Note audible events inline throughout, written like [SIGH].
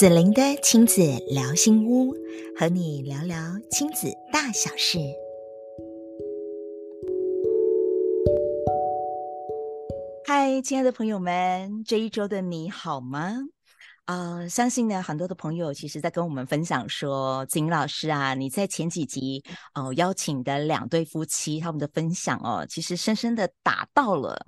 子玲的亲子聊心屋，和你聊聊亲子大小事。嗨，亲爱的朋友们，这一周的你好吗？啊、相信呢，很多的朋友其实在跟我们分享说，子玲老师啊，你在前几集哦、邀请的两对夫妻他们的分享哦，其实深深的打到了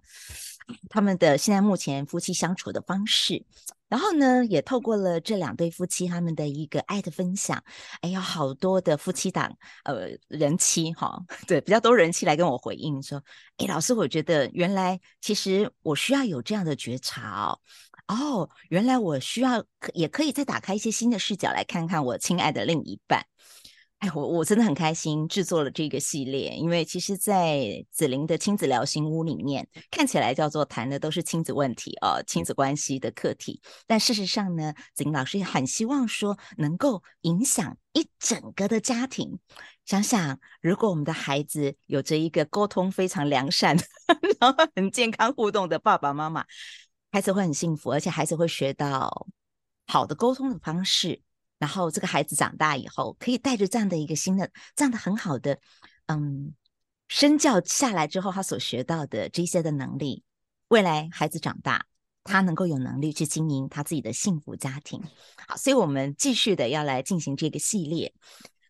他们的现在目前夫妻相处的方式。然后呢，也透过了这两对夫妻他们的一个爱的分享，哎，有好多的夫妻档，呃，人妻哈、哦，[LAUGHS] 对，比较多人妻来跟我回应说，哎，老师，我觉得原来其实我需要有这样的觉察哦，哦，原来我需要也可以再打开一些新的视角来看看我亲爱的另一半。哎，我我真的很开心制作了这个系列，因为其实，在子玲的亲子聊心屋里面，看起来叫做谈的都是亲子问题、哦，亲子关系的课题。但事实上呢，子玲老师也很希望说，能够影响一整个的家庭。想想，如果我们的孩子有着一个沟通非常良善，[LAUGHS] 然后很健康互动的爸爸妈妈，孩子会很幸福，而且孩子会学到好的沟通的方式。然后这个孩子长大以后，可以带着这样的一个新的、这样的很好的，嗯，身教下来之后，他所学到的这些的能力，未来孩子长大，他能够有能力去经营他自己的幸福家庭。好，所以我们继续的要来进行这个系列。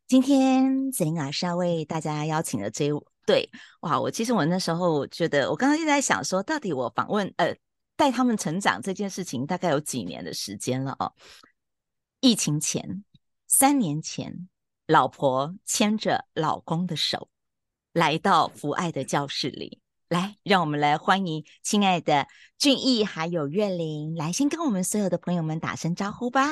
今天子玲老师要为大家邀请的这一对，哇，我其实我那时候觉得，我刚刚一直在想说，到底我访问呃带他们成长这件事情，大概有几年的时间了哦。疫情前，三年前，老婆牵着老公的手，来到福爱的教室里。来，让我们来欢迎亲爱的俊逸还有月玲，来先跟我们所有的朋友们打声招呼吧。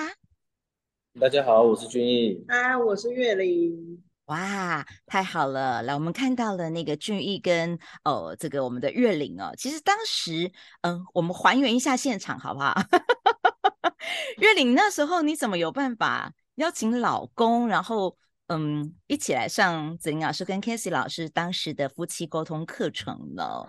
大家好，我是俊逸。啊，我是月玲。哇，太好了！来，我们看到了那个俊逸跟哦，这个我们的月玲哦。其实当时，嗯，我们还原一下现场好不好？[LAUGHS] 月玲，那时候你怎么有办法邀请老公，然后嗯，一起来上子玲老师跟 Casey 老师当时的夫妻沟通课程呢？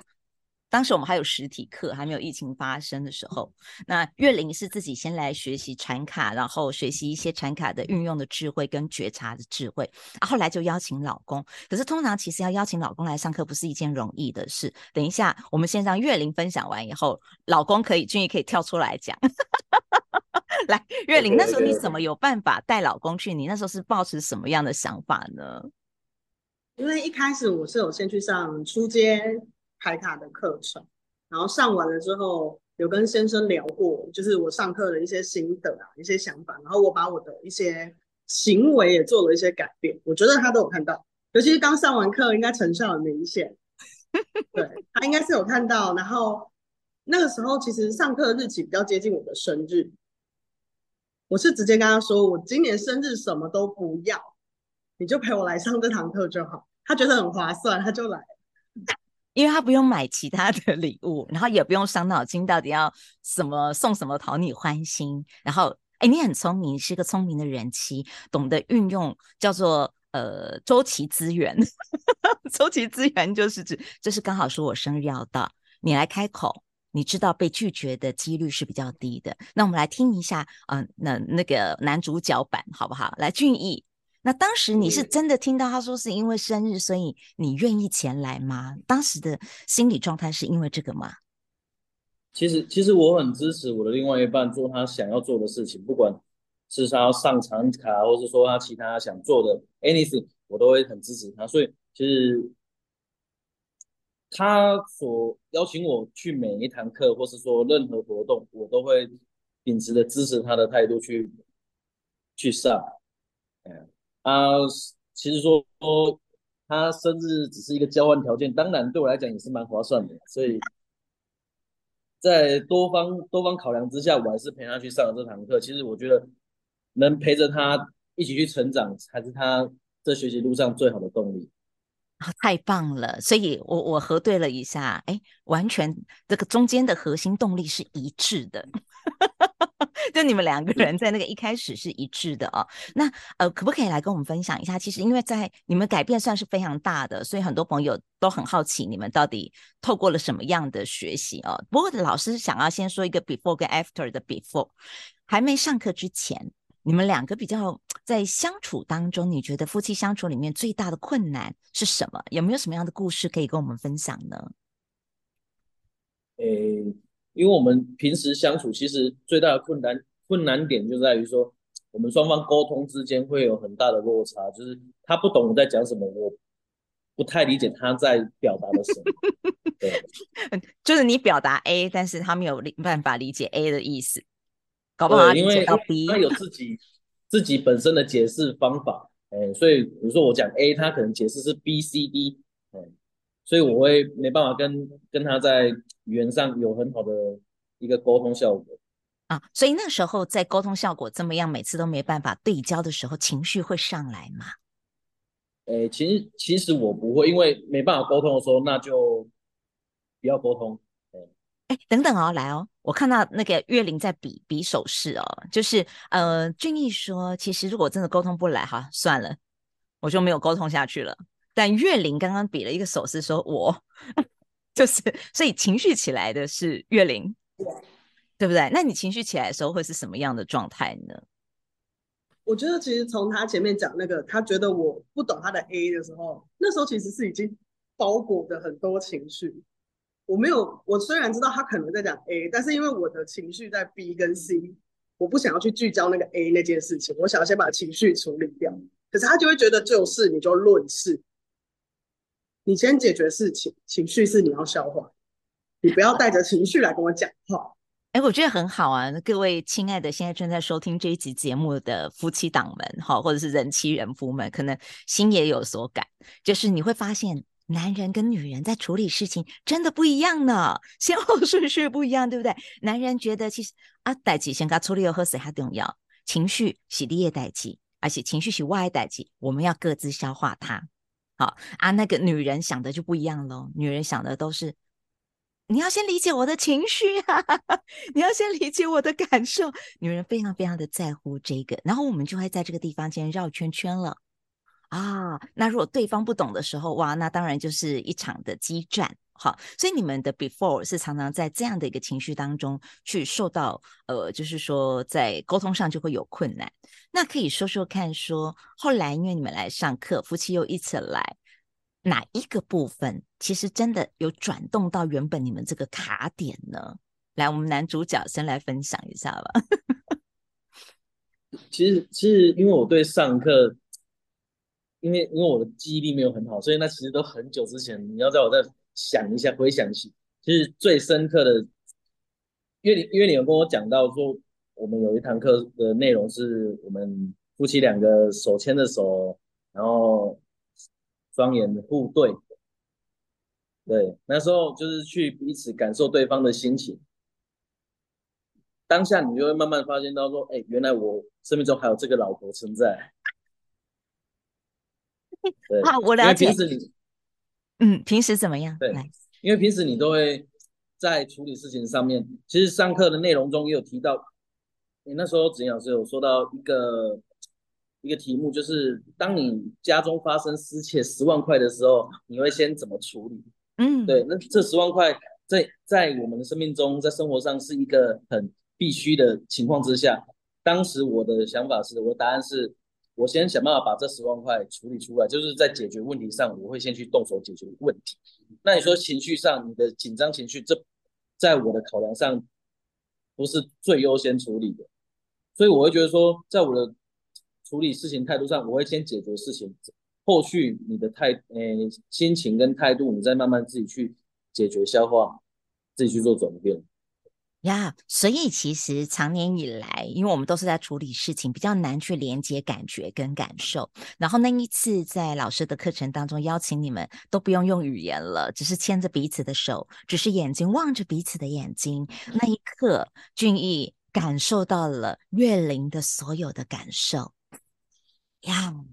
当时我们还有实体课，还没有疫情发生的时候。那月玲是自己先来学习传卡，然后学习一些传卡的运用的智慧跟觉察的智慧，啊，后来就邀请老公。可是通常其实要邀请老公来上课不是一件容易的事。等一下，我们先让月玲分享完以后，老公可以俊逸可以跳出来讲。[LAUGHS] 来，月玲，那时候你怎么有办法带老公去？你那时候是抱持什么样的想法呢？因为一开始我是有先去上初阶牌卡的课程，然后上完了之后，有跟先生聊过，就是我上课的一些心得啊，一些想法，然后我把我的一些行为也做了一些改变，我觉得他都有看到，尤其是刚上完课，应该成效很明显，[LAUGHS] 对，他应该是有看到，然后那个时候其实上课的日期比较接近我的生日。我是直接跟他说，我今年生日什么都不要，你就陪我来上这堂课就好。他觉得很划算，他就来，因为他不用买其他的礼物，然后也不用伤脑筋到底要什么送什么讨你欢心。然后，哎，你很聪明，是个聪明的人妻，懂得运用叫做呃周期资源。[LAUGHS] 周期资源就是指，这是刚好是我生日要到，你来开口。你知道被拒绝的几率是比较低的。那我们来听一下，嗯、那那个男主角版好不好？来，俊逸，那当时你是真的听到他说是因为生日，所以你愿意前来吗？当时的心理状态是因为这个吗？其实，其实我很支持我的另外一半做他想要做的事情，不管是他要上场卡，或是说他其他想做的 anything，我都会很支持他。所以，其实。他所邀请我去每一堂课，或是说任何活动，我都会秉持着支持他的态度去去上。嗯，啊，其实说他生日只是一个交换条件，当然对我来讲也是蛮划算的。所以在多方多方考量之下，我还是陪他去上了这堂课。其实我觉得能陪着他一起去成长，才是他在学习路上最好的动力。啊太棒了！所以我我核对了一下，哎，完全这个中间的核心动力是一致的，[LAUGHS] 就你们两个人在那个一开始是一致的哦。那呃，可不可以来跟我们分享一下？其实因为在你们改变算是非常大的，所以很多朋友都很好奇你们到底透过了什么样的学习哦。不过老师想要先说一个 before 跟 after 的 before。还没上课之前，你们两个比较在相处当中，你觉得夫妻相处里面最大的困难是什么？有没有什么样的故事可以跟我们分享呢？诶，因为我们平时相处，其实最大的困难困难点就在于说，我们双方沟通之间会有很大的落差，就是他不懂我在讲什么，我不太理解他在表达的什么。[LAUGHS] 对，就是你表达 A，但是他没有办法理解 A 的意思，搞不好他理解到 B，他有自己自己本身的解释方法，哎，所以比如说我讲 A，他可能解释是 B、C、D，嗯，所以我会没办法跟跟他在语言上有很好的一个沟通效果啊，所以那时候在沟通效果怎么样，每次都没办法对焦的时候，情绪会上来吗？诶，其实其实我不会，因为没办法沟通的时候，那就。不要沟通，哎，等等哦，来哦，我看到那个月玲在比比手势哦，就是呃，俊逸说，其实如果真的沟通不来，哈，算了，我就没有沟通下去了。但月玲刚刚比了一个手势，说我就是，所以情绪起来的是月玲，对不对？那你情绪起来的时候会是什么样的状态呢？我觉得其实从他前面讲那个，他觉得我不懂他的 A 的时候，那时候其实是已经包裹的很多情绪。我没有，我虽然知道他可能在讲 A，但是因为我的情绪在 B 跟 C，我不想要去聚焦那个 A 那件事情，我想要先把情绪处理掉。可是他就会觉得就事你就论事，你先解决事情，情绪是你要消化，你不要带着情绪来跟我讲话。哎，我觉得很好啊，各位亲爱的，现在正在收听这一集节目的夫妻档们，哈，或者是人妻人夫们，可能心也有所感，就是你会发现。男人跟女人在处理事情真的不一样呢，先后顺序不一样，对不对？男人觉得其实啊，代志先给他处理好，谁还重要？情绪是你的代志，而且情绪是外代志，我们要各自消化它。好啊，那个女人想的就不一样喽。女人想的都是，你要先理解我的情绪啊，[LAUGHS] 你要先理解我的感受。女人非常非常的在乎这个，然后我们就会在这个地方先绕圈圈了。啊，那如果对方不懂的时候，哇，那当然就是一场的激战，好，所以你们的 before 是常常在这样的一个情绪当中去受到，呃，就是说在沟通上就会有困难。那可以说说看说，后来因为你们来上课，夫妻又一起来，哪一个部分其实真的有转动到原本你们这个卡点呢？来，我们男主角先来分享一下吧。[LAUGHS] 其实，其实因为我对上课。因为因为我的记忆力没有很好，所以那其实都很久之前。你要在我在想一下，回想起，其实最深刻的，因为因为你有跟我讲到说，我们有一堂课的内容是我们夫妻两个手牵着手，然后双眼互对，对，那时候就是去彼此感受对方的心情。当下你就会慢慢发现到说，哎，原来我生命中还有这个老婆存在。[LAUGHS] 好，我了解。平时你，嗯，平时怎么样？对，因为平时你都会在处理事情上面。其实上课的内容中也有提到，你那时候子老师有说到一个一个题目，就是当你家中发生失窃十万块的时候，你会先怎么处理？嗯，对。那这十万块在在我们的生命中，在生活上是一个很必须的情况之下，当时我的想法是，我的答案是。我先想办法把这十万块处理出来，就是在解决问题上，我会先去动手解决问题。那你说情绪上，你的紧张情绪，这在我的考量上不是最优先处理的，所以我会觉得说，在我的处理事情态度上，我会先解决事情，后续你的态，诶，心情跟态度，你再慢慢自己去解决消化，自己去做转变。呀，yeah, 所以其实长年以来，因为我们都是在处理事情，比较难去连接感觉跟感受。然后那一次在老师的课程当中邀请你们，都不用用语言了，只是牵着彼此的手，只是眼睛望着彼此的眼睛。那一刻，俊逸感受到了月玲的所有的感受。呀、yeah，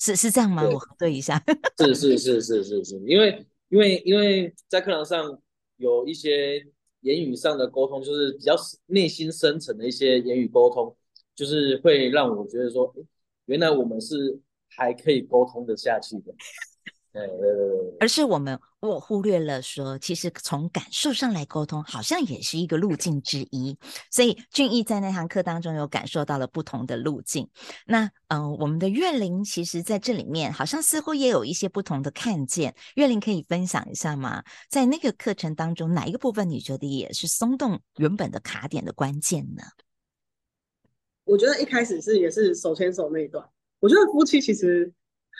是是这样吗？我核对一下。是是是是是是，因为因为因为在课堂上有一些。言语上的沟通就是比较内心深层的一些言语沟通，就是会让我觉得说，原来我们是还可以沟通的下去的。对对对，而是我们我忽略了说，其实从感受上来沟通，好像也是一个路径之一。所以俊逸在那堂课当中有感受到了不同的路径。那嗯、呃，我们的月玲其实在这里面好像似乎也有一些不同的看见。月玲可以分享一下吗？在那个课程当中，哪一个部分你觉得也是松动原本的卡点的关键呢？我觉得一开始是也是手牵手那一段。我觉得夫妻其实。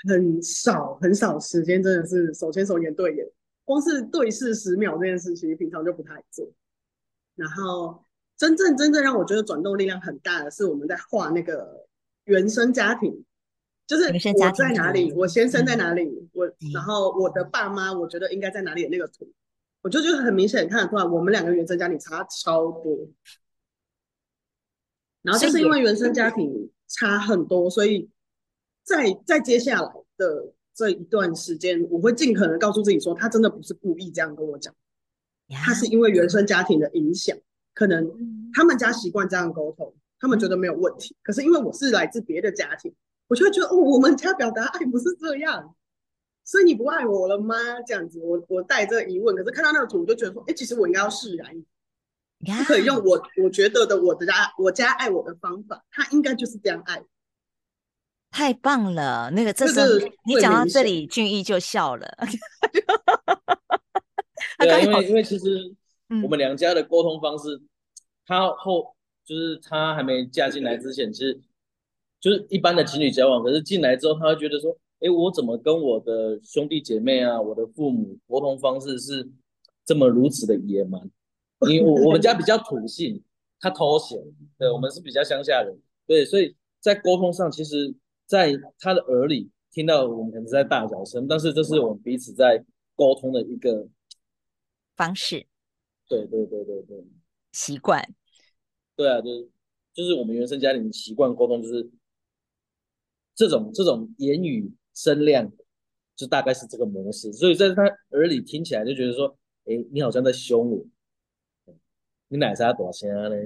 很少很少时间，真的是手牵手眼对眼，光是对视十秒这件事情，平常就不太做。然后真正真正让我觉得转动力量很大的是，我们在画那个原生家庭，就是我在哪里，我先生在哪里，我然后我的爸妈，我觉得应该在哪里的那个图，我就觉得很明显看得出来，我们两个原生家庭差超多。然后就是因为原生家庭差很多，所以。在在接下来的这一段时间，我会尽可能告诉自己说，他真的不是故意这样跟我讲，他是因为原生家庭的影响，可能他们家习惯这样沟通，他们觉得没有问题。可是因为我是来自别的家庭，我就会觉得哦，我们家表达爱不是这样，所以你不爱我了吗？这样子，我我带着疑问，可是看到那个图，我就觉得说，哎，其实我应该要释然，不可以用我我觉得的我的家我家爱我的方法，他应该就是这样爱。太棒了！那个，这是你讲到这里，俊逸就笑了。[LAUGHS] 对啊，因为因为其实我们两家的沟通方式，嗯、他后就是他还没嫁进来之前，其实就是一般的情侣交往。可是进来之后，他会觉得说：“哎，我怎么跟我的兄弟姐妹啊，我的父母沟通方式是这么如此的野蛮？因为我我们家比较土性，他偷闲，对，我们是比较乡下人，对，所以在沟通上其实。”在他的耳里听到我们可能在大小声，但是这是我们彼此在沟通的一个方式。对对对对对，习惯。对啊，就是就是我们原生家庭习惯沟通，就是这种这种言语声量，就大概是这个模式。所以在他耳里听起来就觉得说，哎，你好像在凶我，你奶啥多少呢？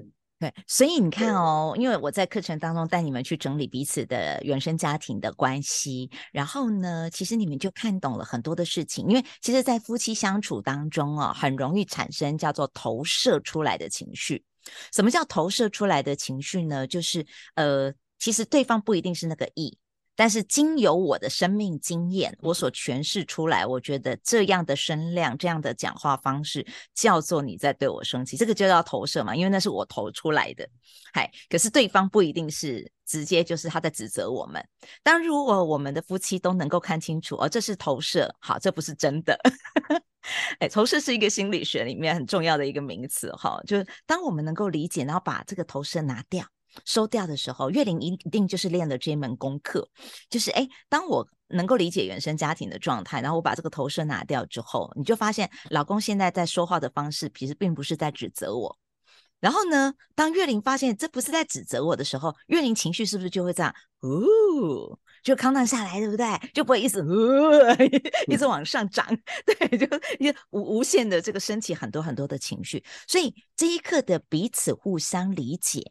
对，所以你看哦，因为我在课程当中带你们去整理彼此的原生家庭的关系，然后呢，其实你们就看懂了很多的事情。因为其实，在夫妻相处当中哦，很容易产生叫做投射出来的情绪。什么叫投射出来的情绪呢？就是呃，其实对方不一定是那个意。但是经由我的生命经验，我所诠释出来，我觉得这样的声量，这样的讲话方式，叫做你在对我生气，这个就叫投射嘛，因为那是我投出来的。嗨，可是对方不一定是直接就是他在指责我们。当如果我们的夫妻都能够看清楚，哦，这是投射，好，这不是真的。[LAUGHS] 哎，投射是一个心理学里面很重要的一个名词，哈，就是当我们能够理解，然后把这个投射拿掉。收掉的时候，月玲一定就是练了这一门功课，就是哎，当我能够理解原生家庭的状态，然后我把这个投射拿掉之后，你就发现老公现在在说话的方式，其实并不是在指责我。然后呢，当月玲发现这不是在指责我的时候，月玲情绪是不是就会这样？哦，就康荡下来，对不对？就不会一直 [LAUGHS] 一直往上涨，对，就无无限的这个升起很多很多的情绪。所以这一刻的彼此互相理解。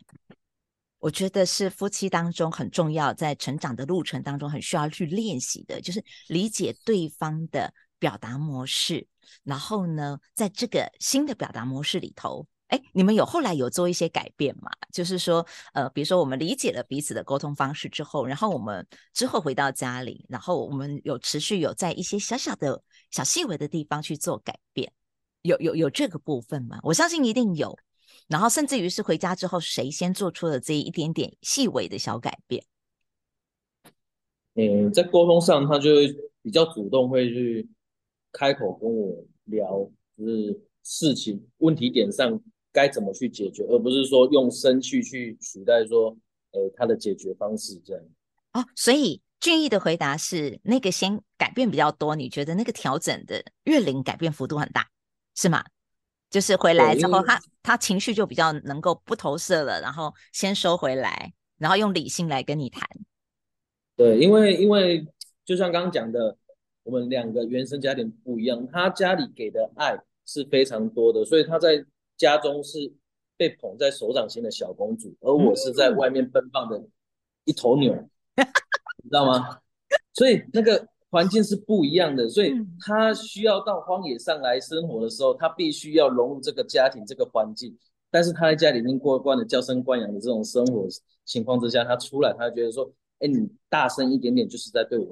我觉得是夫妻当中很重要，在成长的路程当中很需要去练习的，就是理解对方的表达模式。然后呢，在这个新的表达模式里头，哎，你们有后来有做一些改变吗？就是说，呃，比如说我们理解了彼此的沟通方式之后，然后我们之后回到家里，然后我们有持续有在一些小小的小细微的地方去做改变，有有有这个部分吗？我相信一定有。然后甚至于是回家之后，谁先做出了这一点点细微的小改变？嗯，在沟通上，他就会比较主动，会去开口跟我聊，就是事情问题点上该怎么去解决，而不是说用生气去取代说，呃，他的解决方式这样。哦，所以俊逸的回答是，那个先改变比较多，你觉得那个调整的月龄改变幅度很大，是吗？就是回来之后，他他情绪就比较能够不投射了，然后先收回来，然后用理性来跟你谈。对，因为因为就像刚刚讲的，我们两个原生家庭不一样，他家里给的爱是非常多的，所以他在家中是被捧在手掌心的小公主，而我是在外面奔放的一头牛，嗯、你知道吗？所以那个环境是不一样的，所以他需要到荒野上来生活的时候，他必须要融入这个家庭这个环境。但是他在家里已经过惯了娇生惯养的这种生活情况之下，他出来，他觉得说，哎，你大声一点点就是在对我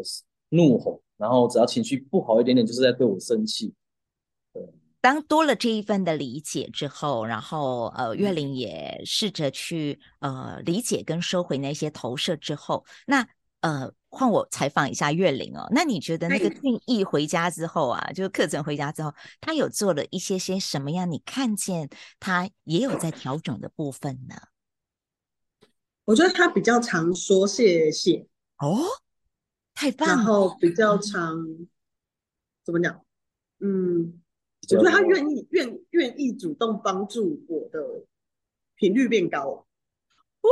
怒吼，然后只要情绪不好一点点就是在对我生气。对，当多了这一份的理解之后，然后呃，岳玲也试着去呃理解跟收回那些投射之后，那呃。换我采访一下月玲哦，那你觉得那个俊逸回家之后啊，就是课程回家之后，他有做了一些些什么样？你看见他也有在调整的部分呢？我觉得他比较常说谢谢哦，太棒了。然后比较常怎么讲？嗯，我觉得他愿意愿愿意主动帮助我的频率变高哦，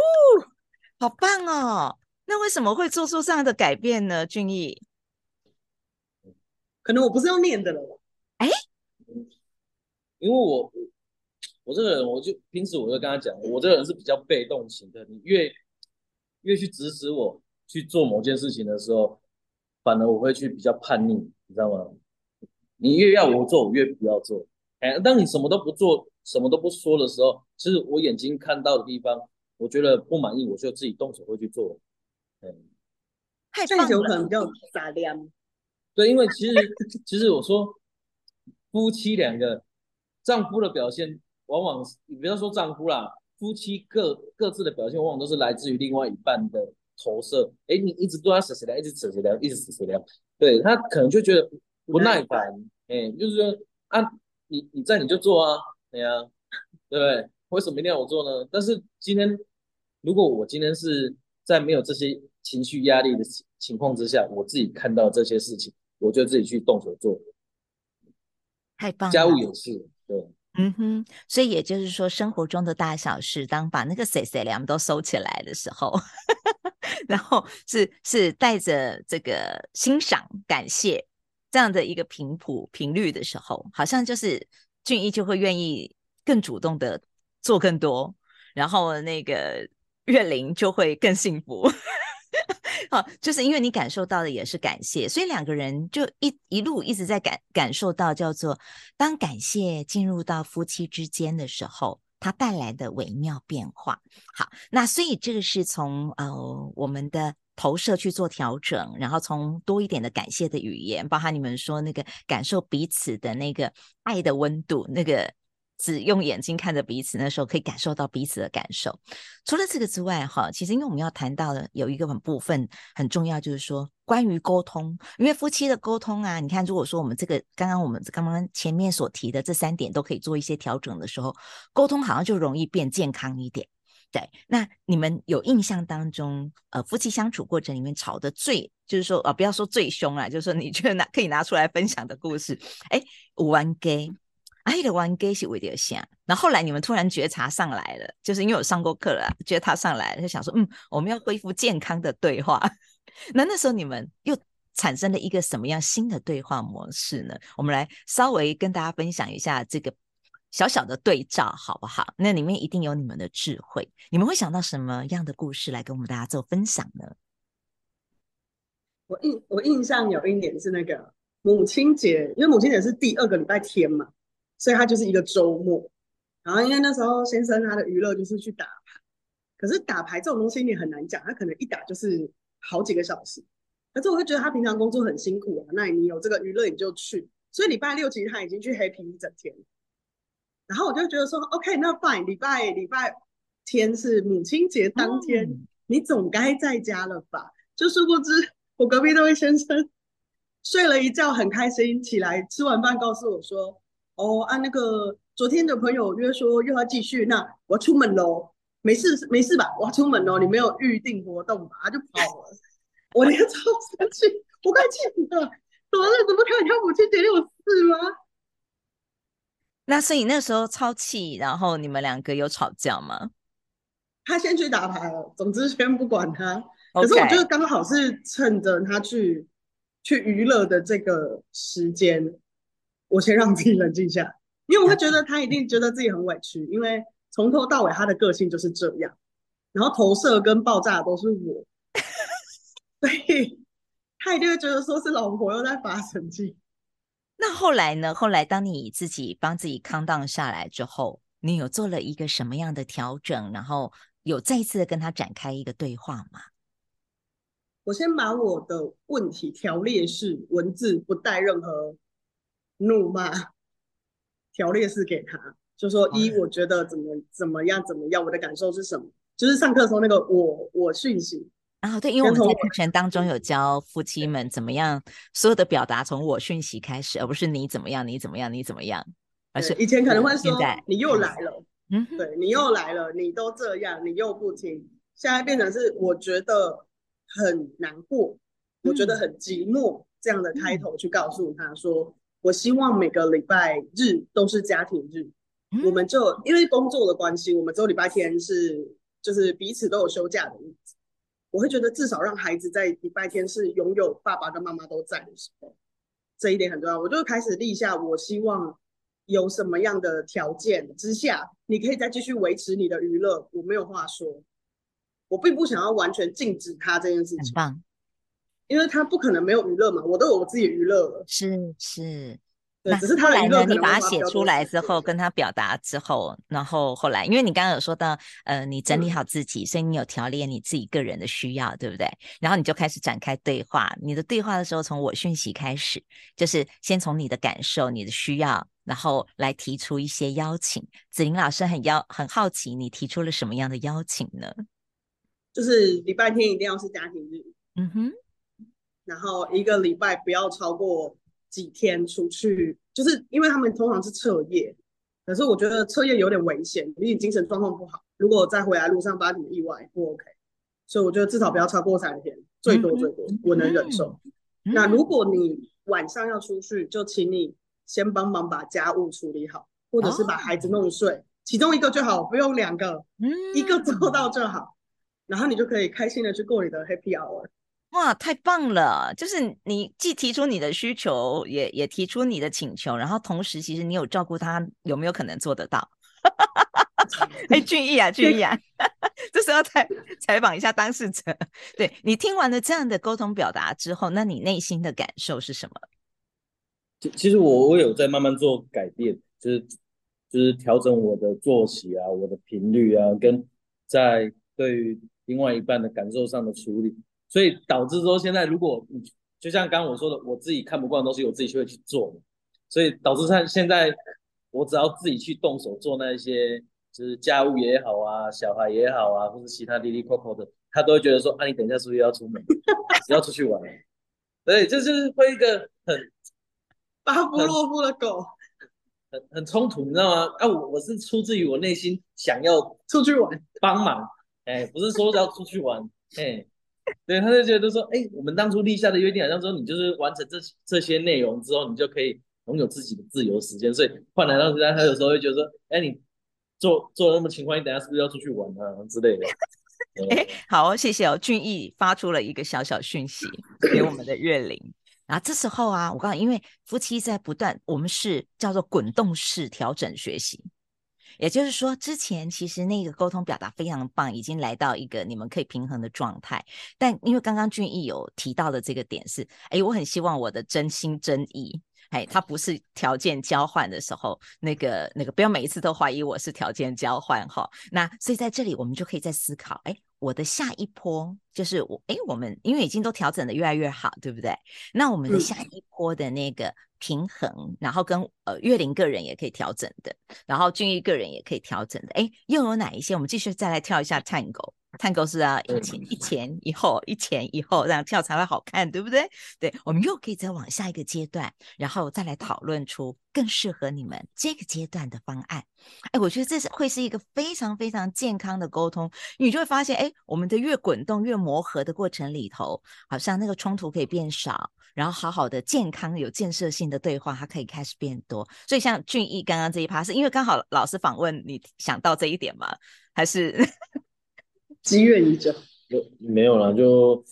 好棒哦。那为什么会做出这样的改变呢？俊逸，可能我不是要念的了。哎，因为我我这个人，我就平时我就跟他讲，我这个人是比较被动型的。你越越去指使我去做某件事情的时候，反而我会去比较叛逆，你知道吗？你越要我做，我越不要做。哎，当你什么都不做，什么都不说的时候，其实我眼睛看到的地方，我觉得不满意，我就自己动手会去做。太棒了，有可能比较傻亮。对，因为其实其实我说，夫妻两个丈夫的表现，往往你不要说丈夫啦，夫妻各各自的表现，往往都是来自于另外一半的投射。哎，你一直对他死死聊，一直死死聊，一直死死聊，对他可能就觉得不耐烦。哎，就是说啊，你你在你就做啊，对呀，对不对？为什么一定要我做呢？但是今天如果我今天是在没有这些。情绪压力的情况之下，我自己看到这些事情，我就自己去动手做。太棒了！家务也是，对，嗯哼。所以也就是说，生活中的大小事，当把那个谁谁俩都收起来的时候，[LAUGHS] 然后是是带着这个欣赏、感谢这样的一个频谱频率的时候，好像就是俊逸就会愿意更主动的做更多，然后那个月玲就会更幸福。[LAUGHS] 好，就是因为你感受到的也是感谢，所以两个人就一一路一直在感感受到叫做，当感谢进入到夫妻之间的时候，它带来的微妙变化。好，那所以这个是从呃我们的投射去做调整，然后从多一点的感谢的语言，包含你们说那个感受彼此的那个爱的温度，那个。只用眼睛看着彼此，那时候可以感受到彼此的感受。除了这个之外，哈，其实因为我们要谈到的有一个很部分很重要，就是说关于沟通。因为夫妻的沟通啊，你看，如果说我们这个刚刚我们刚刚前面所提的这三点都可以做一些调整的时候，沟通好像就容易变健康一点。对，那你们有印象当中，呃，夫妻相处过程里面吵得最，就是说，呃，不要说最凶啊，就是说你觉得拿可以拿出来分享的故事，哎，有冤家。哎，的玩 gay 是为了想，然后后来你们突然觉察上来了，就是因为我上过课了，觉得他上来了，就想说，嗯，我们要恢复健康的对话。[LAUGHS] 那那时候你们又产生了一个什么样新的对话模式呢？我们来稍微跟大家分享一下这个小小的对照，好不好？那里面一定有你们的智慧，你们会想到什么样的故事来跟我们大家做分享呢？我印我印象有一年是那个母亲节，因为母亲节是第二个礼拜天嘛。所以他就是一个周末，然后因为那时候先生他的娱乐就是去打牌，可是打牌这种东西你很难讲，他可能一打就是好几个小时。可是我会觉得他平常工作很辛苦啊，那你有这个娱乐你就去。所以礼拜六其实他已经去 happy 一整天，然后我就觉得说，OK，那 fine，礼拜礼拜天是母亲节当天，嗯、你总该在家了吧？就殊不知我隔壁那位先生睡了一觉很开心，起来吃完饭告诉我说。哦，按、啊、那个昨天的朋友约说又要继续，那我出门喽，没事没事吧？我要出门喽，你没有预定活动吧？他就跑了，我那个超生气，我快气死了，怎么了？怎么跳跳母亲节有事吗？那所以那时候超气，然后你们两个有吵架吗？他先去打牌了，总之先不管他。可是我觉得刚好是趁着他去去娱乐的这个时间。我先让自己冷静下，因为我会觉得他一定觉得自己很委屈，因为从头到尾他的个性就是这样，然后投射跟爆炸都是我，[LAUGHS] 所以他一定会觉得说是老婆又在发神经。那后来呢？后来当你自己帮自己 calm down 下来之后，你有做了一个什么样的调整？然后有再一次的跟他展开一个对话吗？我先把我的问题条列式文字，不带任何怒骂，条列式给他，就说一，我觉得怎么怎么样怎么样，我的感受是什么？就是上课的时候那个我我讯息。啊、对，因为我们在课程当中有教夫妻们怎么样，所有的表达从我讯息开始，而不是你怎么样，你怎么样，你怎么样，而是以前可能会说你又来了，嗯，对你又来了，你都这样，你又不听，现在变成是我觉得很难过，嗯、我觉得很寂寞这样的开头去告诉他说，嗯、我希望每个礼拜日都是家庭日，嗯、我们就因为工作的关系，我们只有礼拜天是就是彼此都有休假的日子。我会觉得至少让孩子在礼拜天是拥有爸爸跟妈妈都在的时候，这一点很重要。我就开始立下，我希望有什么样的条件之下，你可以再继续维持你的娱乐。我没有话说，我并不想要完全禁止他这件事情，棒因为他不可能没有娱乐嘛，我都有我自己娱乐了。是是。对，只是他来呢，你把它写出来之后，跟他表达之后，然后后来，因为你刚刚有说到，呃，你整理好自己，嗯、所以你有条列你自己个人的需要，对不对？然后你就开始展开对话。你的对话的时候，从我讯息开始，就是先从你的感受、你的需要，然后来提出一些邀请。子玲老师很邀很好奇，你提出了什么样的邀请呢？就是礼拜天一定要是家庭日，嗯哼，然后一个礼拜不要超过。几天出去，就是因为他们通常是彻夜，可是我觉得彻夜有点危险，你精神状况不好，如果再回来路上发生意外不 OK，所以我觉得至少不要超过三天，最多最多我能忍受。嗯、那如果你晚上要出去，就请你先帮忙把家务处理好，或者是把孩子弄睡，哦、其中一个就好，不用两个，嗯、一个做到就好，然后你就可以开心的去过你的 Happy Hour。哇，太棒了！就是你既提出你的需求，也也提出你的请求，然后同时其实你有照顾他，有没有可能做得到？[LAUGHS] 哎，[LAUGHS] 俊逸啊，俊逸啊，[LAUGHS] 这时候采采访一下当事者。对，你听完了这样的沟通表达之后，那你内心的感受是什么？其其实我我有在慢慢做改变，就是就是调整我的作息啊，我的频率啊，跟在对于另外一半的感受上的处理。所以导致说，现在如果你就像刚刚我说的，我自己看不惯的东西，我自己就会去做。所以导致他现在，我只要自己去动手做那一些，就是家务也好啊，小孩也好啊，或是其他滴滴扣扣的，他都会觉得说，啊，你等一下是不是要出门？[LAUGHS] 要出去玩？对，这就是会一个很 [LAUGHS] 巴甫洛夫的狗，很很冲突，你知道吗？啊，我我是出自于我内心想要出去玩，帮忙，哎，不是说要出去玩，哎。[LAUGHS] 对，他就觉得说，哎，我们当初立下的约定，好像说你就是完成这这些内容之后，你就可以拥有自己的自由时间。所以换来到现在，他有时候会觉得说，哎，你做做的那么勤快，你等下是不是要出去玩啊之类的？[LAUGHS] 哎，好，谢谢哦。俊毅发出了一个小小讯息给我们的月玲。然后这时候啊，我告诉你，因为夫妻在不断，我们是叫做滚动式调整学习。也就是说，之前其实那个沟通表达非常棒，已经来到一个你们可以平衡的状态。但因为刚刚俊逸有提到的这个点是，哎，我很希望我的真心真意，哎，它不是条件交换的时候，那个那个不要每一次都怀疑我是条件交换哈。那所以在这里我们就可以在思考，哎，我的下一波就是我，哎，我们因为已经都调整的越来越好，对不对？那我们的下一波的那个。平衡，然后跟呃月玲个人也可以调整的，然后俊逸个人也可以调整的，哎，又有哪一些？我们继续再来跳一下探戈。探戈是啊，一前一前一后，一前一后这样跳才会好看，对不对？对，我们又可以再往下一个阶段，然后再来讨论出更适合你们这个阶段的方案。哎，我觉得这是会是一个非常非常健康的沟通，你就会发现，哎，我们的越滚动越磨合的过程里头，好像那个冲突可以变少，然后好好的健康有建设性的对话，它可以开始变多。所以像俊逸刚刚这一趴，是因为刚好老师访问你想到这一点吗？还是？积怨已久，就没有了，就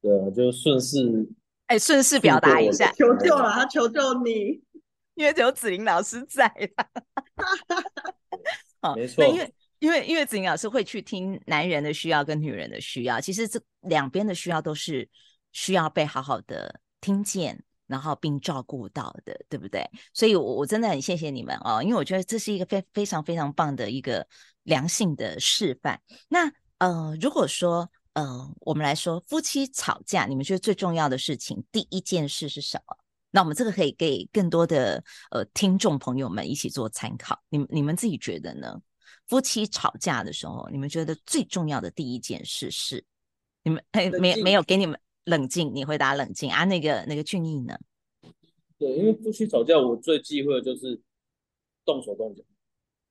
对啊，就顺势，哎，顺势表达一下，求救了，他求救你，因为只有子玲老师在，[LAUGHS] 好，没错，因为因为因为子玲老师会去听男人的需要跟女人的需要，其实这两边的需要都是需要被好好的听见，然后并照顾到的，对不对？所以我我真的很谢谢你们哦，因为我觉得这是一个非非常非常棒的一个良性的示范。那呃，如果说呃，我们来说夫妻吵架，你们觉得最重要的事情，第一件事是什么？那我们这个可以给更多的呃听众朋友们一起做参考。你们你们自己觉得呢？夫妻吵架的时候，你们觉得最重要的第一件事是？你们哎，没没有给你们冷静，你回答冷静啊？那个那个俊逸呢？对，因为夫妻吵架，我最忌讳的就是动手动脚。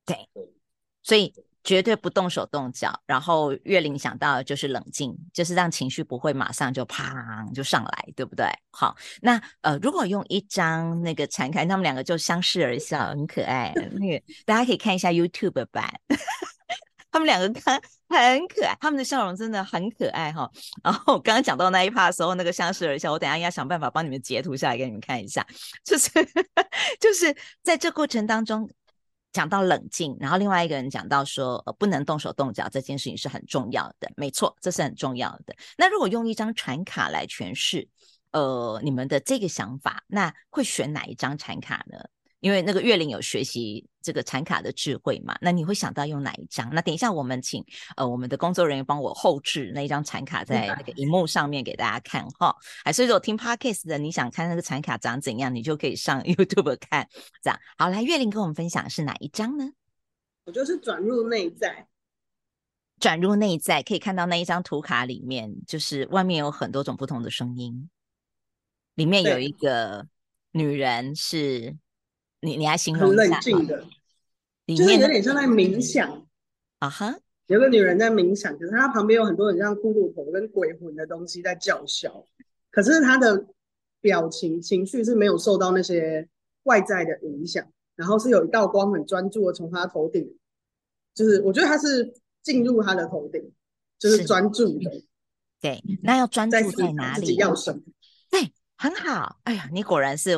对，对，所以。绝对不动手动脚，然后月玲想到的就是冷静，就是让情绪不会马上就啪就上来，对不对？好，那呃，如果用一张那个禅开，他们两个就相视而笑，很可爱。[LAUGHS] 那个大家可以看一下 YouTube 版，他们两个看很可爱，他们的笑容真的很可爱哈。然后我刚刚讲到那一趴的时候，那个相视而笑，我等一下应该想办法帮你们截图下来给你们看一下，就是 [LAUGHS] 就是在这过程当中。讲到冷静，然后另外一个人讲到说，呃，不能动手动脚这件事情是很重要的，没错，这是很重要的。那如果用一张船卡来诠释，呃，你们的这个想法，那会选哪一张船卡呢？因为那个月玲有学习这个产卡的智慧嘛，那你会想到用哪一张？那等一下我们请呃我们的工作人员帮我后置那一张产卡在那个荧幕上面给大家看哈。哎，所以说听 Podcast 的，你想看那个产卡长怎样，你就可以上 [LAUGHS] YouTube 看。这样好，来月玲跟我们分享是哪一张呢？我就是转入内在，转入内在可以看到那一张图卡里面，就是外面有很多种不同的声音，里面有一个女人是。你你还形容一下，很冷静的，就是有点像在冥想啊哈。有个女人在冥想，可是她旁边有很多很像骷髅头跟鬼魂的东西在叫嚣，可是她的表情情绪是没有受到那些外在的影响，然后是有一道光很专注的从她头顶，就是我觉得她是进入她的头顶，就是专注的。[LAUGHS] 对，那要专注在哪里？要什么？对，很好。哎呀，你果然是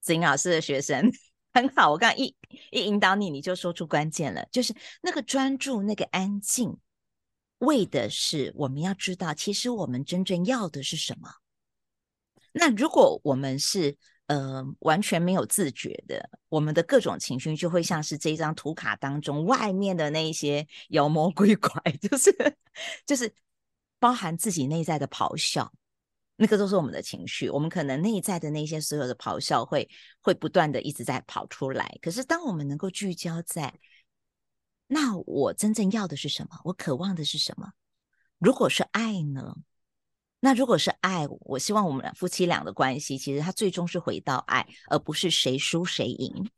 子玲老师的学生。很好，我刚刚一一引导你，你就说出关键了，就是那个专注，那个安静，为的是我们要知道，其实我们真正要的是什么。那如果我们是呃完全没有自觉的，我们的各种情绪就会像是这张图卡当中外面的那一些妖魔 [LAUGHS] 鬼怪，就是就是包含自己内在的咆哮。那个都是我们的情绪，我们可能内在的那些所有的咆哮会会不断的一直在跑出来。可是当我们能够聚焦在，那我真正要的是什么？我渴望的是什么？如果是爱呢？那如果是爱，我希望我们夫妻俩的关系，其实它最终是回到爱，而不是谁输谁赢。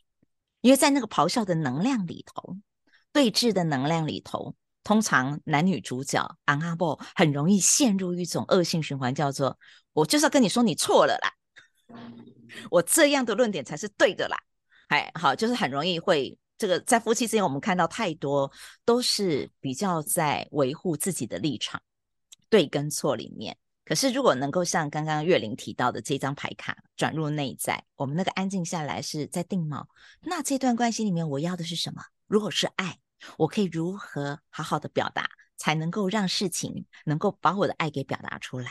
因为在那个咆哮的能量里头，对峙的能量里头。通常男女主角昂阿波很容易陷入一种恶性循环，叫做我就是要跟你说你错了啦，我这样的论点才是对的啦，哎，好，就是很容易会这个在夫妻之间，我们看到太多都是比较在维护自己的立场，对跟错里面。可是如果能够像刚刚月玲提到的这张牌卡转入内在，我们那个安静下来是在定锚，那这段关系里面我要的是什么？如果是爱。我可以如何好好的表达，才能够让事情能够把我的爱给表达出来？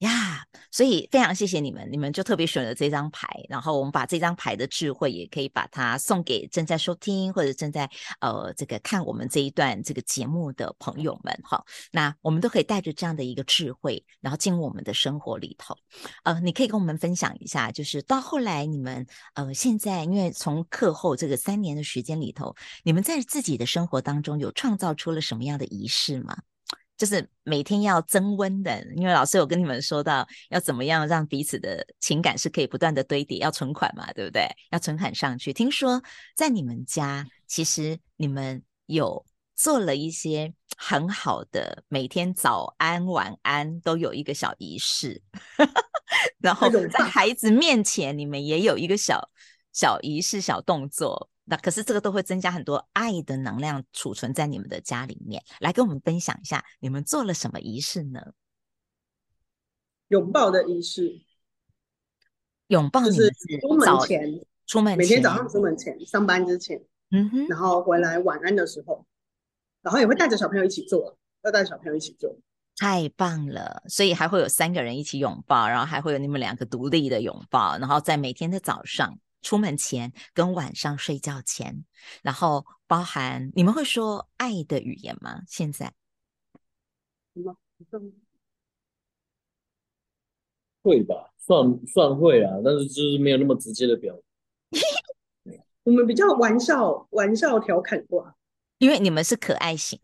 呀所以非常谢谢你们，你们就特别选了这张牌，然后我们把这张牌的智慧也可以把它送给正在收听或者正在呃这个看我们这一段这个节目的朋友们哈。那我们都可以带着这样的一个智慧，然后进入我们的生活里头。呃，你可以跟我们分享一下，就是到后来你们呃现在因为从课后这个三年的时间里头，你们在自己的生活当中有创造出了什么样的仪式吗？就是每天要增温的，因为老师有跟你们说到，要怎么样让彼此的情感是可以不断的堆叠，要存款嘛，对不对？要存款上去。听说在你们家，其实你们有做了一些很好的，每天早安晚安都有一个小仪式，[LAUGHS] 然后在孩子面前，你们也有一个小小仪式、小动作。那可是这个都会增加很多爱的能量储存在你们的家里面，来跟我们分享一下你们做了什么仪式呢？拥抱的仪式，拥抱就是出门前，出门前每天早上出门前，上班之前，嗯哼，然后回来晚安的时候，然后也会带着小朋友一起做，要带着小朋友一起做，太棒了！所以还会有三个人一起拥抱，然后还会有你们两个独立的拥抱，然后在每天的早上出门前跟晚上睡觉前，然后包含你们会说爱的语言吗？现在？会吧，算算会啊，但是就是没有那么直接的表。[LAUGHS] 我们比较玩笑、玩笑调侃挂，因为你们是可爱型。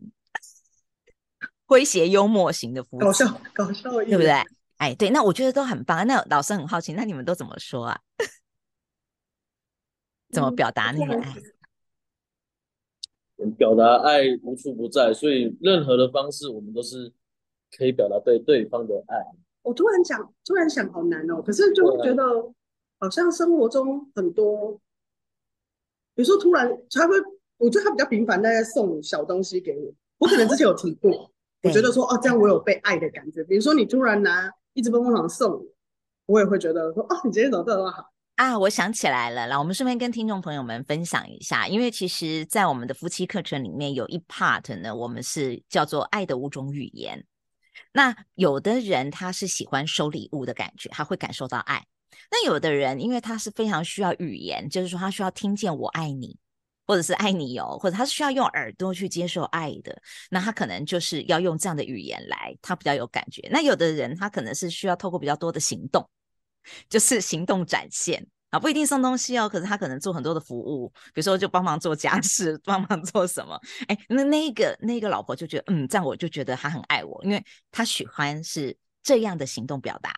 诙谐幽默型的夫妻，搞笑搞笑，对不对？哎，对，那我觉得都很棒。那老师很好奇，那你们都怎么说啊？怎么表达那个爱？表达爱无处不在，所以任何的方式，我们都是可以表达对对方的爱。我突然想，突然想，好难哦。可是就会觉得，好像生活中很多，比如说突然他会，我觉得他比较频繁在送小东西给我。我可能之前有提过。[LAUGHS] 我觉得说哦，这样我有被爱的感觉。比如说你突然拿一只棒棒糖送我，我也会觉得说哦，你今天怎么这么好啊？我想起来了，来，我们顺便跟听众朋友们分享一下，因为其实，在我们的夫妻课程里面有一 part 呢，我们是叫做爱的五种语言。那有的人他是喜欢收礼物的感觉，他会感受到爱。那有的人因为他是非常需要语言，就是说他需要听见我爱你。或者是爱你哦，或者他是需要用耳朵去接受爱的，那他可能就是要用这样的语言来，他比较有感觉。那有的人他可能是需要透过比较多的行动，就是行动展现啊，不一定送东西哦，可是他可能做很多的服务，比如说就帮忙做家事，帮忙做什么，哎，那那个那个老婆就觉得，嗯，这样我就觉得他很爱我，因为他喜欢是这样的行动表达，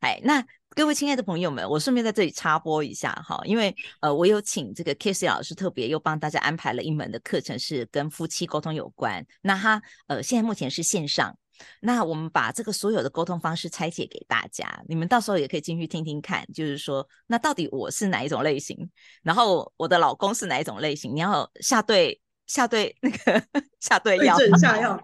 哎，那。各位亲爱的朋友们，我顺便在这里插播一下哈，因为呃，我有请这个 Kissy 老师特别又帮大家安排了一门的课程，是跟夫妻沟通有关。那他呃，现在目前是线上，那我们把这个所有的沟通方式拆解给大家，你们到时候也可以进去听听看，就是说，那到底我是哪一种类型，然后我的老公是哪一种类型，你要下对下对那个下对药，[LAUGHS] 对症下药。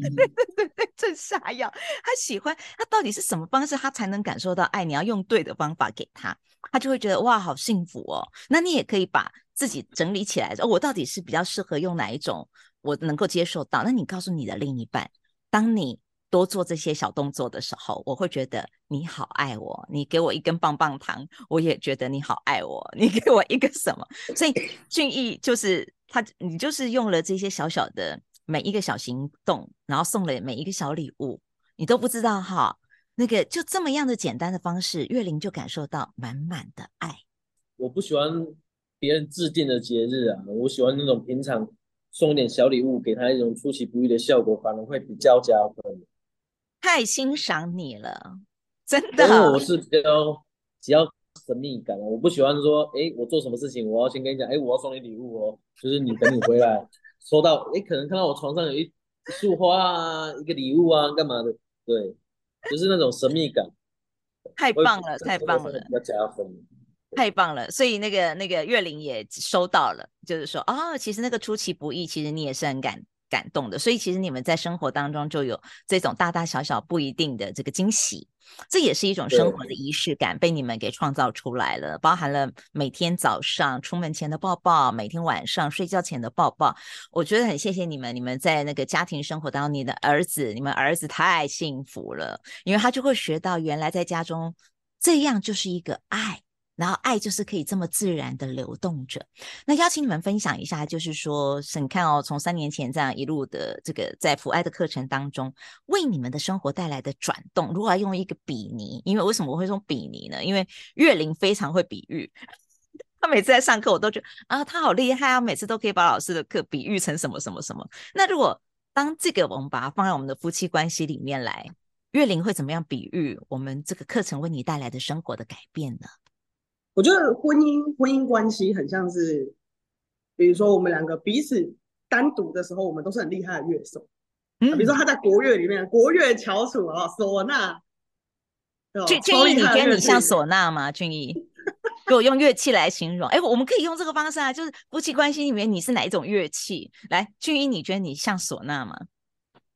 对对对对，正下药。他喜欢他到底是什么方式，他才能感受到爱？你要用对的方法给他，他就会觉得哇，好幸福哦。那你也可以把自己整理起来，哦，我到底是比较适合用哪一种，我能够接受到。那你告诉你的另一半，当你多做这些小动作的时候，我会觉得你好爱我。你给我一根棒棒糖，我也觉得你好爱我。你给我一个什么？所以俊逸就是他，你就是用了这些小小的。每一个小行动，然后送了每一个小礼物，你都不知道哈。那个就这么样的简单的方式，月玲就感受到满满的爱。我不喜欢别人制定的节日啊，我喜欢那种平常送一点小礼物，给他一种出其不意的效果，反而会比较加分。太欣赏你了，真的。因为我是比较比较神秘感，我不喜欢说，哎，我做什么事情，我要先跟你讲，哎，我要送你礼物哦，就是你等你回来。收到，哎，可能看到我床上有一束花啊，一个礼物啊，干嘛的？对，就是那种神秘感。太棒了，太棒了，要加分。太棒了，所以那个那个月玲也收到了，就是说，哦，其实那个出其不意，其实你也是很感感动的。所以其实你们在生活当中就有这种大大小小不一定的这个惊喜。这也是一种生活的仪式感，被你们给创造出来了，包含了每天早上出门前的抱抱，每天晚上睡觉前的抱抱。我觉得很谢谢你们，你们在那个家庭生活当中，你的儿子，你们儿子太幸福了，因为他就会学到原来在家中这样就是一个爱。然后爱就是可以这么自然的流动着。那邀请你们分享一下，就是说，沈看哦，从三年前这样一路的这个在福爱的课程当中，为你们的生活带来的转动。如果要用一个比拟，因为为什么我会用比拟呢？因为月玲非常会比喻，[LAUGHS] 他每次在上课，我都觉得啊，他好厉害啊，每次都可以把老师的课比喻成什么什么什么。那如果当这个我们把它放在我们的夫妻关系里面来，月玲会怎么样比喻我们这个课程为你带来的生活的改变呢？我觉得婚姻婚姻关系很像是，比如说我们两个彼此单独的时候，我们都是很厉害的乐手。嗯，比如说他在国乐里面，国乐翘楚啊，唢呐。俊俊逸，你觉得你像唢呐吗？俊逸，给我用乐器来形容。哎，我们可以用这个方式啊，就是夫妻关系里面你是哪一种乐器？来，俊逸，你觉得你像唢呐吗？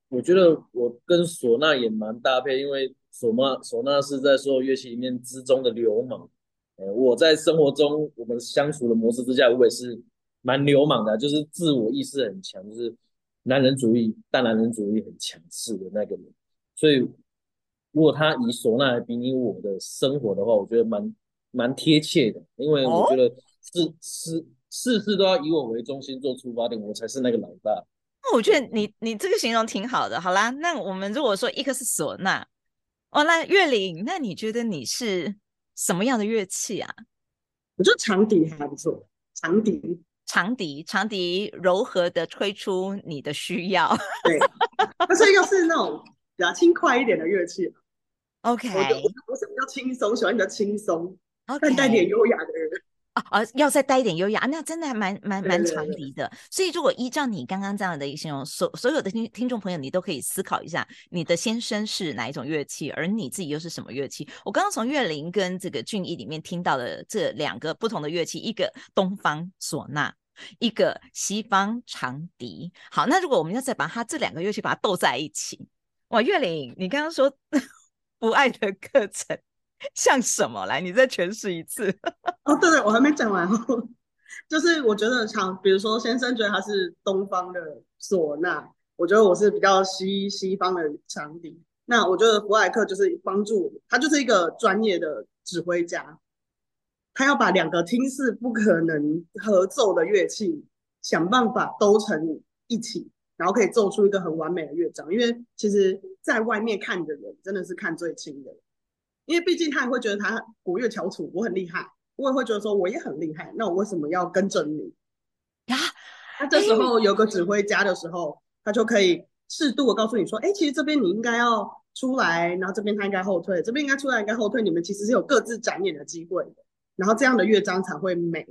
我觉得我跟唢呐也蛮搭配，因为唢呐唢呐是在所有乐器里面之中的流氓。我在生活中，我们相处的模式之下，我也是蛮流氓的，就是自我意识很强，就是男人主义、大男人主义很强势的那个人。所以如果他以唢呐来比拟我的生活的话，我觉得蛮蛮贴切的，因为我觉得是是事事都要以我为中心做出发点，我才是那个老大。那我觉得你你这个形容挺好的。好啦，那我们如果说一个是唢呐，哦，那月玲，那你觉得你是什么样的乐器啊？我觉得长笛还不错，长笛，长笛，长笛柔和的吹出你的需要。[LAUGHS] 对，但是又是那种比较轻快一点的乐器。OK，我我我是比较轻松，喜欢比较轻松.但带点优雅的人。啊啊，要再带一点优雅，那真的还蛮蛮蛮长笛的。所以如果依照你刚刚这样的一个形容，所所有的听听众朋友，你都可以思考一下，你的先生是哪一种乐器，而你自己又是什么乐器？我刚刚从月玲跟这个俊逸里面听到的这两个不同的乐器，一个东方唢呐，一个西方长笛。好，那如果我们要再把它这两个乐器把它斗在一起，哇，岳玲，你刚刚说 [LAUGHS] 不爱的课程。[LAUGHS] 像什么？来，你再诠释一次。[LAUGHS] 哦，对对，我还没讲完哦。[LAUGHS] 就是我觉得像，比如说先生觉得他是东方的唢呐，我觉得我是比较西西方的长笛。那我觉得弗莱克就是帮助他，就是一个专业的指挥家，他要把两个听似不可能合奏的乐器，想办法都成一起，然后可以奏出一个很完美的乐章。因为其实在外面看的人，真的是看最轻的。因为毕竟他也会觉得他国乐翘楚，我很厉害，我也会觉得说我也很厉害，那我为什么要跟着你呀？那这时候有个指挥家的时候，他就可以适度的告诉你说，哎，其实这边你应该要出来，然后这边他应该后退，这边应该出来，应该后退，你们其实是有各自展演的机会的，然后这样的乐章才会美。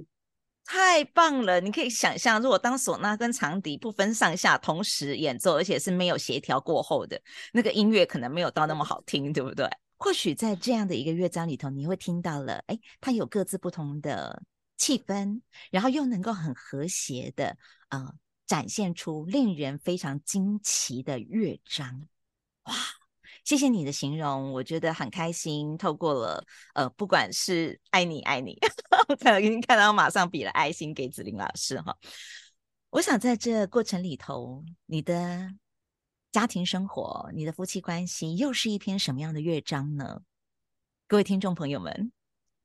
太棒了！你可以想象，如果当唢呐跟长笛不分上下同时演奏，而且是没有协调过后的那个音乐，可能没有到那么好听，对不对？或许在这样的一个乐章里头，你会听到了，哎，它有各自不同的气氛，然后又能够很和谐的，呃，展现出令人非常惊奇的乐章。哇，谢谢你的形容，我觉得很开心。透过了，呃，不管是爱你爱你，[LAUGHS] 我看到已经看到马上比了爱心给子玲老师哈。我想在这过程里头，你的。家庭生活，你的夫妻关系又是一篇什么样的乐章呢？各位听众朋友们，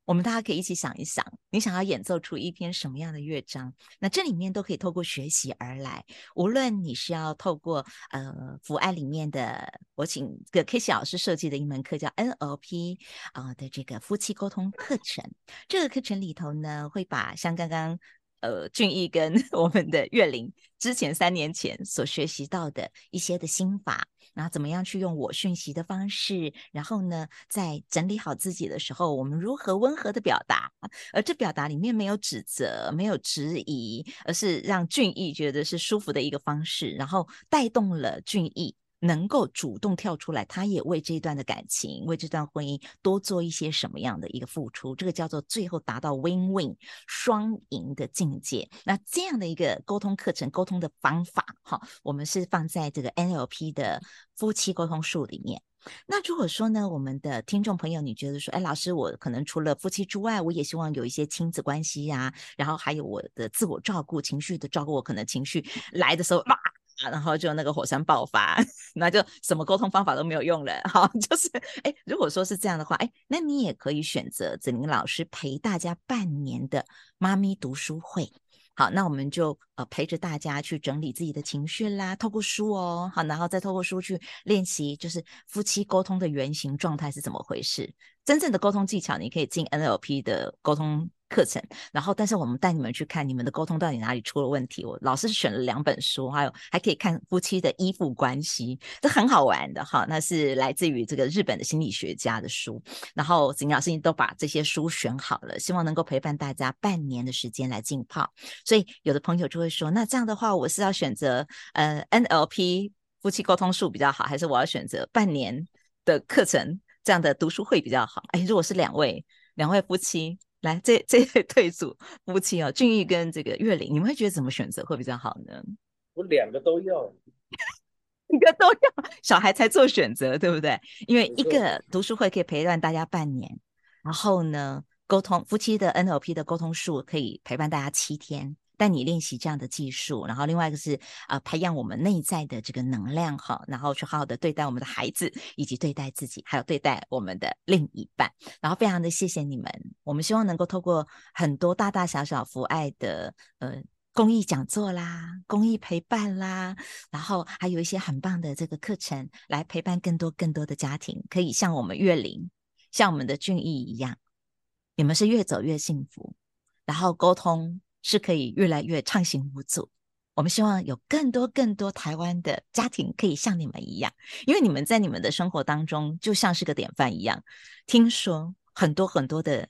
我们大家可以一起想一想，你想要演奏出一篇什么样的乐章？那这里面都可以透过学习而来。无论你是要透过呃福爱里面的，我请个 K 老师设计的一门课叫 NLP 啊、的这个夫妻沟通课程。这个课程里头呢，会把像刚刚。呃，俊逸跟 [LAUGHS] 我们的月玲之前三年前所学习到的一些的心法，然后怎么样去用我讯息的方式，然后呢，在整理好自己的时候，我们如何温和的表达，而这表达里面没有指责，没有质疑，而是让俊逸觉得是舒服的一个方式，然后带动了俊逸。能够主动跳出来，他也为这段的感情，为这段婚姻多做一些什么样的一个付出？这个叫做最后达到 win-win 双赢的境界。那这样的一个沟通课程、沟通的方法，哈，我们是放在这个 NLP 的夫妻沟通术里面。那如果说呢，我们的听众朋友，你觉得说，哎，老师，我可能除了夫妻之外，我也希望有一些亲子关系呀、然后还有我的自我照顾、情绪的照顾，我可能情绪来的时候，哇！啊然后就那个火山爆发，[LAUGHS] 那就什么沟通方法都没有用了。好，[LAUGHS] 就是哎，如果说是这样的话，哎，那你也可以选择子玲老师陪大家半年的妈咪读书会。好，那我们就呃陪着大家去整理自己的情绪啦，透过书哦，好，然后再透过书去练习，就是夫妻沟通的原型状态是怎么回事。真正的沟通技巧，你可以进 NLP 的沟通课程，然后，但是我们带你们去看你们的沟通到底哪里出了问题。我老师选了两本书，还有还可以看夫妻的依附关系，这很好玩的哈。那是来自于这个日本的心理学家的书，然后子玲老师都把这些书选好了，希望能够陪伴大家半年的时间来浸泡。所以有的朋友就会说，那这样的话，我是要选择呃 NLP 夫妻沟通术比较好，还是我要选择半年的课程这样的读书会比较好？哎，如果是两位两位夫妻。来，这这对组夫妻哦，俊逸跟这个月玲，你们会觉得怎么选择会比较好呢？我两个都要，[LAUGHS] 一个都要，小孩才做选择，对不对？因为一个读书会可以陪伴大家半年，然后呢，沟通夫妻的 NLP 的沟通术可以陪伴大家七天，带你练习这样的技术，然后另外一个是呃培养我们内在的这个能量哈，然后去好好的对待我们的孩子，以及对待自己，还有对待我们的另一半。然后非常的谢谢你们，我们希望能够透过很多大大小小福爱的呃公益讲座啦、公益陪伴啦，然后还有一些很棒的这个课程，来陪伴更多更多的家庭，可以像我们月龄，像我们的俊逸一样，你们是越走越幸福，然后沟通。是可以越来越畅行无阻。我们希望有更多更多台湾的家庭可以像你们一样，因为你们在你们的生活当中就像是个典范一样。听说很多很多的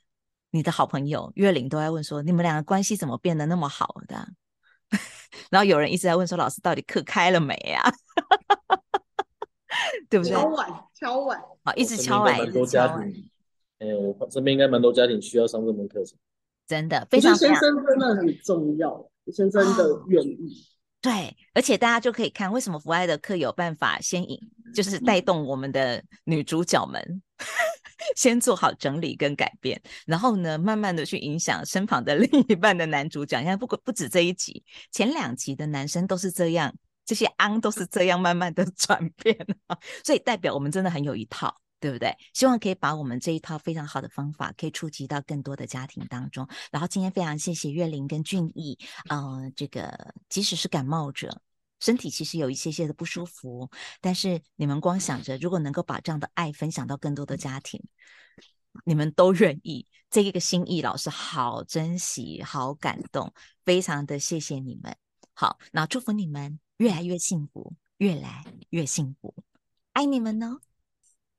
你的好朋友月龄都在问说，你们两个关系怎么变得那么好的？[LAUGHS] 然后有人一直在问说，老师到底课开了没呀？[LAUGHS] 对不对？敲碗，敲碗，好，一直敲碗，一直敲碗。哎，我身边应该蛮多家庭需要上这门课程。真的非常，先生真的很重要，先生的愿意。对，而且大家就可以看为什么福爱的课有办法先引，就是带动我们的女主角们 [LAUGHS] 先做好整理跟改变，然后呢，慢慢的去影响身旁的 [LAUGHS] 另一半的男主角。你看，不不止这一集，前两集的男生都是这样，这些昂都是这样慢慢的 [LAUGHS] 转变，所以代表我们真的很有一套。对不对？希望可以把我们这一套非常好的方法，可以触及到更多的家庭当中。然后今天非常谢谢月龄跟俊逸，呃，这个即使是感冒者，身体其实有一些些的不舒服，但是你们光想着，如果能够把这样的爱分享到更多的家庭，你们都愿意，这一个心意，老师好珍惜，好感动，非常的谢谢你们。好，那祝福你们越来越幸福，越来越幸福，爱你们哦。